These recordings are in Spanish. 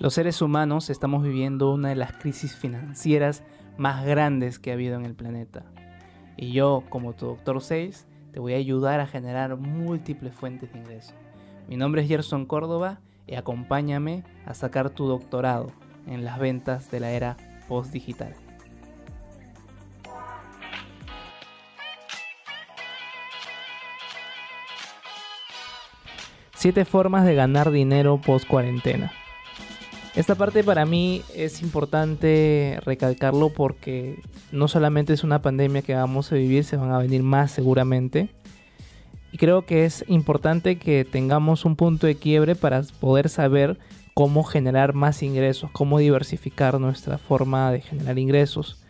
Los seres humanos estamos viviendo una de las crisis financieras más grandes que ha habido en el planeta. Y yo, como tu doctor 6, te voy a ayudar a generar múltiples fuentes de ingreso. Mi nombre es Gerson Córdoba y acompáñame a sacar tu doctorado en las ventas de la era post-digital. Siete formas de ganar dinero post cuarentena. Esta parte para mí es importante recalcarlo porque no solamente es una pandemia que vamos a vivir, se van a venir más seguramente. Y creo que es importante que tengamos un punto de quiebre para poder saber cómo generar más ingresos, cómo diversificar nuestra forma de generar ingresos,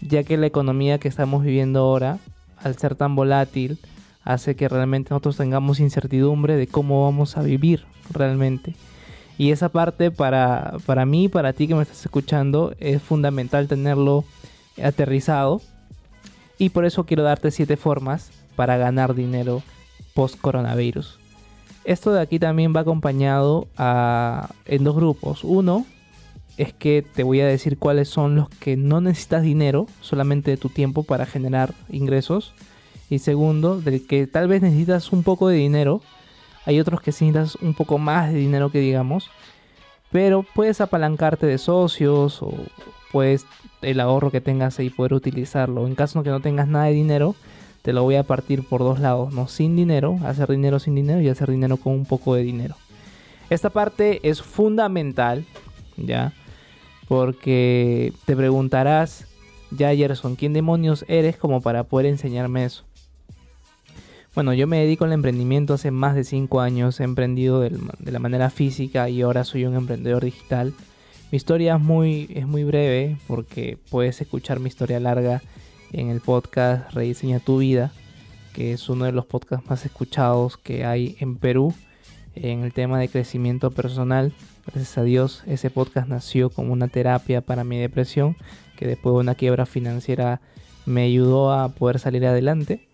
ya que la economía que estamos viviendo ahora, al ser tan volátil, hace que realmente nosotros tengamos incertidumbre de cómo vamos a vivir realmente. Y esa parte para, para mí, para ti que me estás escuchando, es fundamental tenerlo aterrizado. Y por eso quiero darte siete formas para ganar dinero post coronavirus. Esto de aquí también va acompañado en dos grupos. Uno es que te voy a decir cuáles son los que no necesitas dinero, solamente de tu tiempo para generar ingresos. Y segundo, del que tal vez necesitas un poco de dinero, hay otros que necesitas un poco más de dinero que digamos. Pero puedes apalancarte de socios o puedes el ahorro que tengas ahí poder utilizarlo. En caso de que no tengas nada de dinero, te lo voy a partir por dos lados, ¿no? Sin dinero, hacer dinero sin dinero y hacer dinero con un poco de dinero. Esta parte es fundamental, ¿ya? Porque te preguntarás, ya Gerson, ¿quién demonios eres como para poder enseñarme eso? Bueno, yo me dedico al emprendimiento hace más de 5 años, he emprendido de la manera física y ahora soy un emprendedor digital. Mi historia es muy, es muy breve porque puedes escuchar mi historia larga en el podcast Rediseña tu vida, que es uno de los podcasts más escuchados que hay en Perú en el tema de crecimiento personal. Gracias a Dios, ese podcast nació como una terapia para mi depresión, que después de una quiebra financiera me ayudó a poder salir adelante.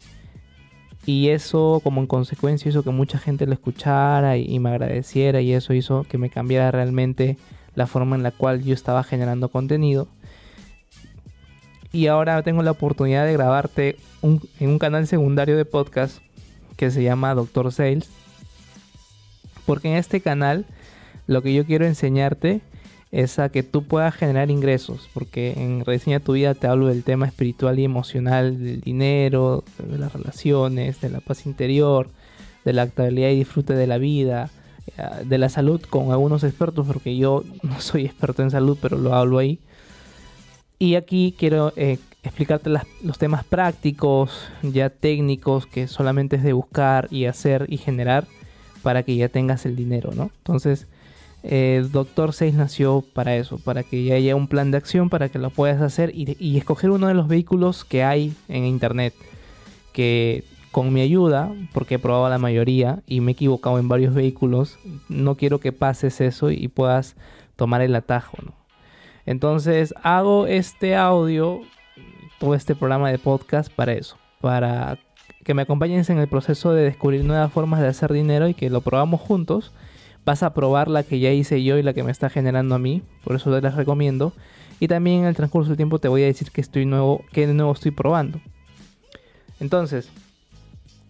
Y eso como en consecuencia hizo que mucha gente lo escuchara y, me agradeciera y eso hizo que me cambiara realmente la forma en la cual yo estaba generando contenido. Y ahora tengo la oportunidad de grabarte en un canal secundario de podcast que se llama Doctor Sales. Porque en este canal lo que yo quiero enseñarte es a que tú puedas generar ingresos, porque en Rediseña tu vida te hablo del tema espiritual y emocional, del dinero, de las relaciones, de la paz interior, de la actualidad y disfrute de la vida, eh, de la salud con algunos expertos, porque yo no soy experto en salud, pero lo hablo ahí. Y aquí quiero eh, explicarte los temas prácticos, ya técnicos, que solamente es de buscar y hacer y generar para que ya tengas el dinero, ¿no? Entonces, eh, Doctor 6 nació para eso, para que ya haya un plan de acción para que lo puedas hacer y, escoger uno de los vehículos que hay en internet. Que con mi ayuda, porque he probado la mayoría y me he equivocado en varios vehículos, no quiero que pases eso y puedas tomar el atajo. Entonces hago este audio, todo este programa de podcast para eso, para que me acompañes en el proceso de descubrir nuevas formas de hacer dinero y que lo probamos juntos vas a probar la que ya hice yo y la que me está generando a mí, por eso te las recomiendo. Y también en el transcurso del tiempo te voy a decir que estoy nuevo, que de nuevo estoy probando. Entonces,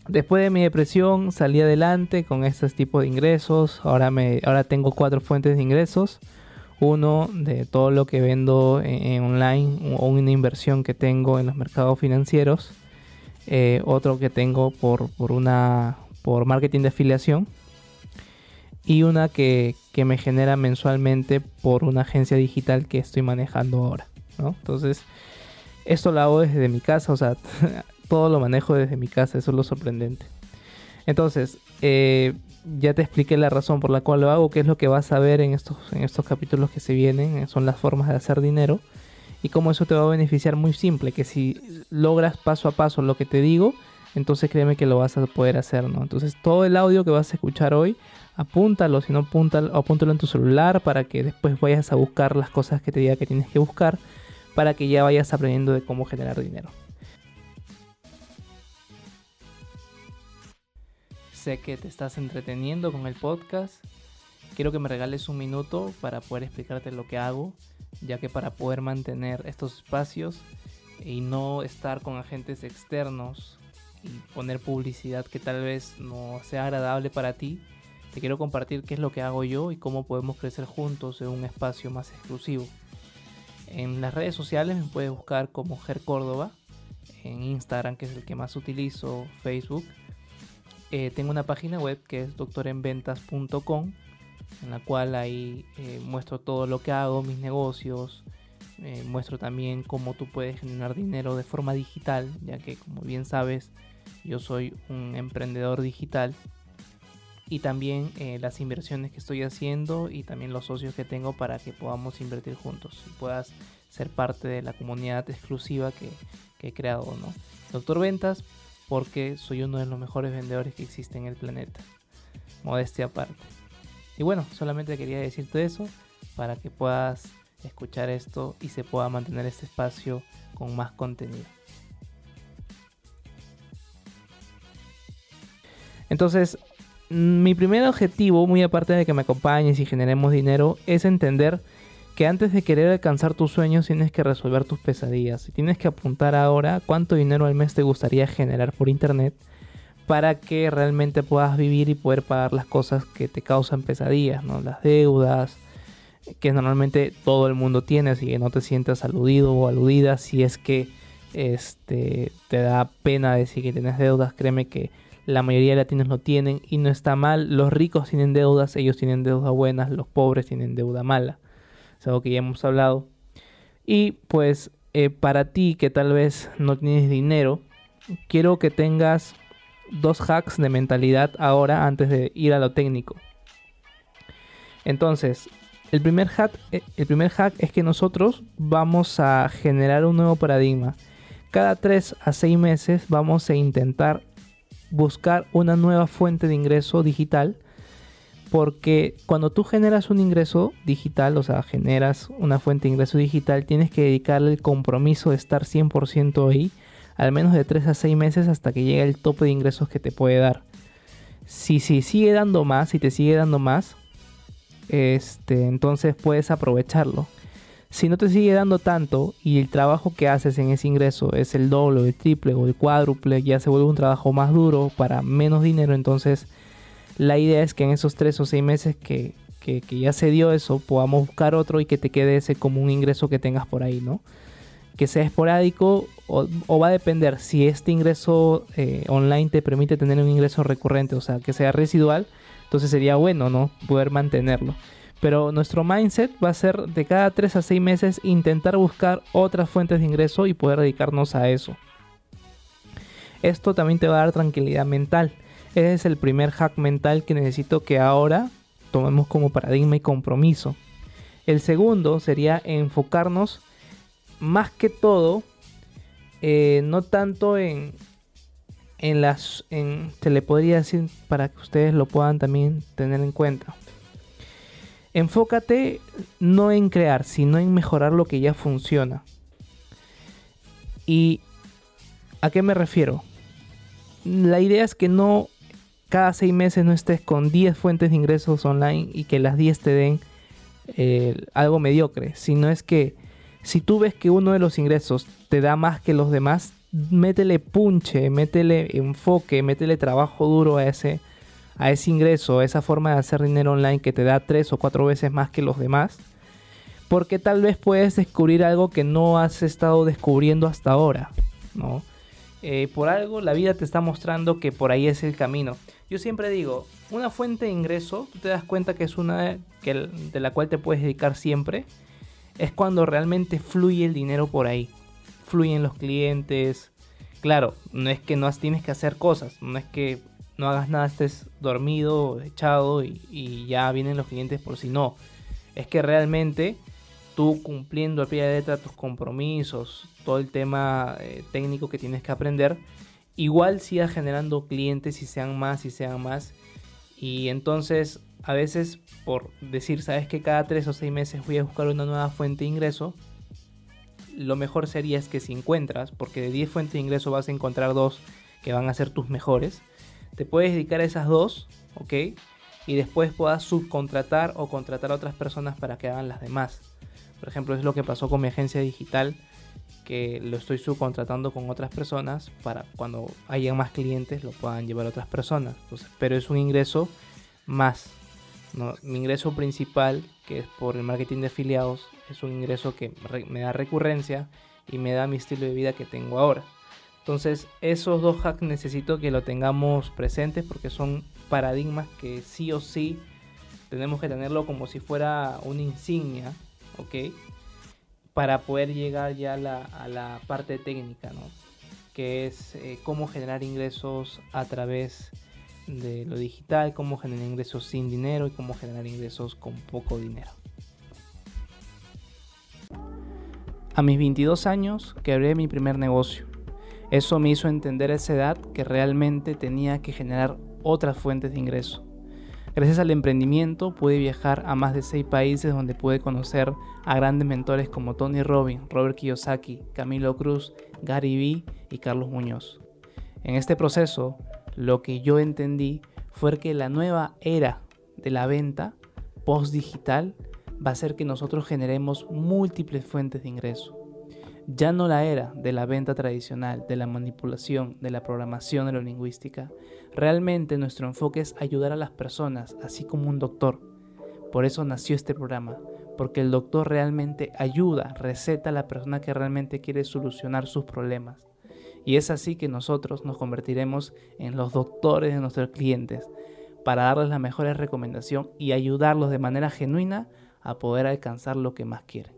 después de mi depresión salí adelante con estos tipos de ingresos. Ahora me, ahora tengo cuatro fuentes de ingresos. Uno de todo lo que vendo en, online o una inversión que tengo en los mercados financieros. Eh, otro que tengo por, por una por marketing de afiliación y una que, me genera mensualmente por una agencia digital que estoy manejando ahora. Entonces, esto lo hago desde mi casa, o sea, todo lo manejo desde mi casa, eso es lo sorprendente. Entonces, eh, ya te expliqué la razón por la cual lo hago, qué es lo que vas a ver en estos, en estos capítulos que se vienen, eh, son las formas de hacer dinero y cómo eso te va a beneficiar muy simple, que si logras paso a paso lo que te digo, entonces créeme que lo vas a poder hacer, ¿no? Entonces todo el audio que vas a escuchar hoy apúntalo, si no apúntalo, apúntalo en tu celular para que después vayas a buscar las cosas que te diga que tienes que buscar para que ya vayas aprendiendo de cómo generar dinero. Sé que te estás entreteniendo con el podcast quiero que me regales un minuto para poder explicarte lo que hago, ya que para poder mantener estos espacios y no estar con agentes externos y poner publicidad que tal vez no sea agradable para ti, te quiero compartir qué es lo que hago yo y cómo podemos crecer juntos en un espacio más exclusivo. En las redes sociales me puedes buscar como Ger Córdoba, en Instagram que es el que más utilizo, Facebook. Eh, tengo una página web que es doctorenventas.com en la cual ahí eh, muestro todo lo que hago, mis negocios, eh, muestro también cómo tú puedes generar dinero de forma digital, ya que como bien sabes, yo soy un emprendedor digital. Y también eh, las inversiones que estoy haciendo y también los socios que tengo para que podamos invertir juntos y puedas ser parte de la comunidad exclusiva que, que he creado. ¿no? Doctor Ventas, porque soy uno de los mejores vendedores que existe en el planeta. Modestia aparte. Y bueno, solamente quería decirte eso para que puedas escuchar esto y se pueda mantener este espacio con más contenido. Entonces, mi primer objetivo, muy aparte de que me acompañes y generemos dinero, es entender que antes de querer alcanzar tus sueños tienes que resolver tus pesadillas y tienes que apuntar ahora cuánto dinero al mes te gustaría generar por internet para que realmente puedas vivir y poder pagar las cosas que te causan pesadillas, ¿no? Las deudas, que normalmente todo el mundo tiene, así que no te sientas aludido o aludida si es que este, te da pena decir que tienes deudas, créeme que la mayoría de latinos lo tienen y no está mal, los ricos tienen deudas, ellos tienen deudas buenas, los pobres tienen deuda mala, es algo que ya hemos hablado. Y pues eh, para ti que tal vez no tienes dinero, quiero que tengas dos hacks de mentalidad ahora antes de ir a lo técnico. Entonces, el primer, hack, eh, el primer hack es que nosotros vamos a generar un nuevo paradigma. Cada 3 a 6 meses vamos a intentar buscar una nueva fuente de ingreso digital. Porque cuando tú generas un ingreso digital, o sea, generas una fuente de ingreso digital, tienes que dedicarle el compromiso de estar 100% ahí al menos de 3 a 6 meses hasta que llegue el tope de ingresos que te puede dar. Si, si sigue dando más, si te sigue dando más, este, entonces puedes aprovecharlo. Si no te sigue dando tanto y el trabajo que haces en ese ingreso es el doble, el triple o el cuádruple, ya se vuelve un trabajo más duro para menos dinero, entonces la idea es que en esos 3 o 6 meses que, que, que ya se dio eso, podamos buscar otro y que te quede ese como un ingreso que tengas por ahí, ¿no? que sea esporádico o, va a depender si este ingreso eh, online te permite tener un ingreso recurrente, o sea, que sea residual, entonces sería bueno, ¿no? Poder mantenerlo. Pero nuestro mindset va a ser de cada 3 a 6 meses intentar buscar otras fuentes de ingreso y poder dedicarnos a eso. Esto también te va a dar tranquilidad mental. Ese es el primer hack mental que necesito que ahora tomemos como paradigma y compromiso. El segundo sería enfocarnos más que todo, eh, no tanto en, en las, en, se le podría decir para que ustedes lo puedan también tener en cuenta. Enfócate no en crear, sino en mejorar lo que ya funciona. ¿Y a qué me refiero? La idea es que no cada seis meses no estés con 10 fuentes de ingresos online y que las 10 te den eh, algo mediocre, sino es que si tú ves que uno de los ingresos te da más que los demás, métele punche, métele enfoque, métele trabajo duro a ese, a ese ingreso, a esa forma de hacer dinero online que te da tres o cuatro veces más que los demás. Porque tal vez puedes descubrir algo que no has estado descubriendo hasta ahora, ¿no? Eh, por algo la vida te está mostrando que por ahí es el camino. Yo siempre digo, una fuente de ingreso, tú te das cuenta que es una que, de la cual te puedes dedicar siempre es cuando realmente fluye el dinero por ahí. Fluyen los clientes. Claro, no es que no tienes que hacer cosas, no es que no hagas nada, estés dormido, echado y, ya vienen los clientes por si no. Es que realmente tú cumpliendo a pie de letra tus compromisos, todo el tema eh, técnico que tienes que aprender, igual sigas generando clientes y sean más y sean más. Y entonces a veces por decir, sabes que cada 3 o 6 meses voy a buscar una nueva fuente de ingreso, lo mejor sería es que si encuentras, porque de 10 fuentes de ingreso vas a encontrar dos que van a ser tus mejores, te puedes dedicar a esas dos, ¿ok? y después puedas subcontratar o contratar a otras personas para que hagan las demás. Por ejemplo, es lo que pasó con mi agencia digital, que lo estoy subcontratando con otras personas para cuando haya más clientes lo puedan llevar a otras personas. pero es un ingreso más. Mi ingreso principal, que es por el marketing de afiliados, es un ingreso que me da recurrencia y me da mi estilo de vida que tengo ahora. Entonces, esos dos hacks necesito que lo tengamos presentes porque son paradigmas que sí o sí tenemos que tenerlo como si fuera una insignia, ¿ok? Para poder llegar ya a la, parte técnica, ¿no? Que es eh, cómo generar ingresos a través de lo digital, cómo generar ingresos sin dinero y cómo generar ingresos con poco dinero. A mis 22 años quebré mi primer negocio eso me hizo entender a esa edad que realmente tenía que generar otras fuentes de ingreso. Gracias al emprendimiento pude viajar a más de seis países donde pude conocer a grandes mentores como Tony Robbins, Robert Kiyosaki, Camilo Cruz, Gary Vee y Carlos Muñoz. En este proceso, lo que yo entendí fue que la nueva era de la venta post-digital va a ser que nosotros generemos múltiples fuentes de ingreso ya no la era de la venta tradicional, de la manipulación, de la programación neurolingüística. Realmente nuestro enfoque es ayudar a las personas, así como un doctor. Por eso nació este programa, porque el doctor realmente ayuda, receta a la persona que realmente quiere solucionar sus problemas. Y es así que nosotros nos convertiremos en los doctores de nuestros clientes para darles la mejor recomendación y ayudarlos de manera genuina a poder alcanzar lo que más quieren.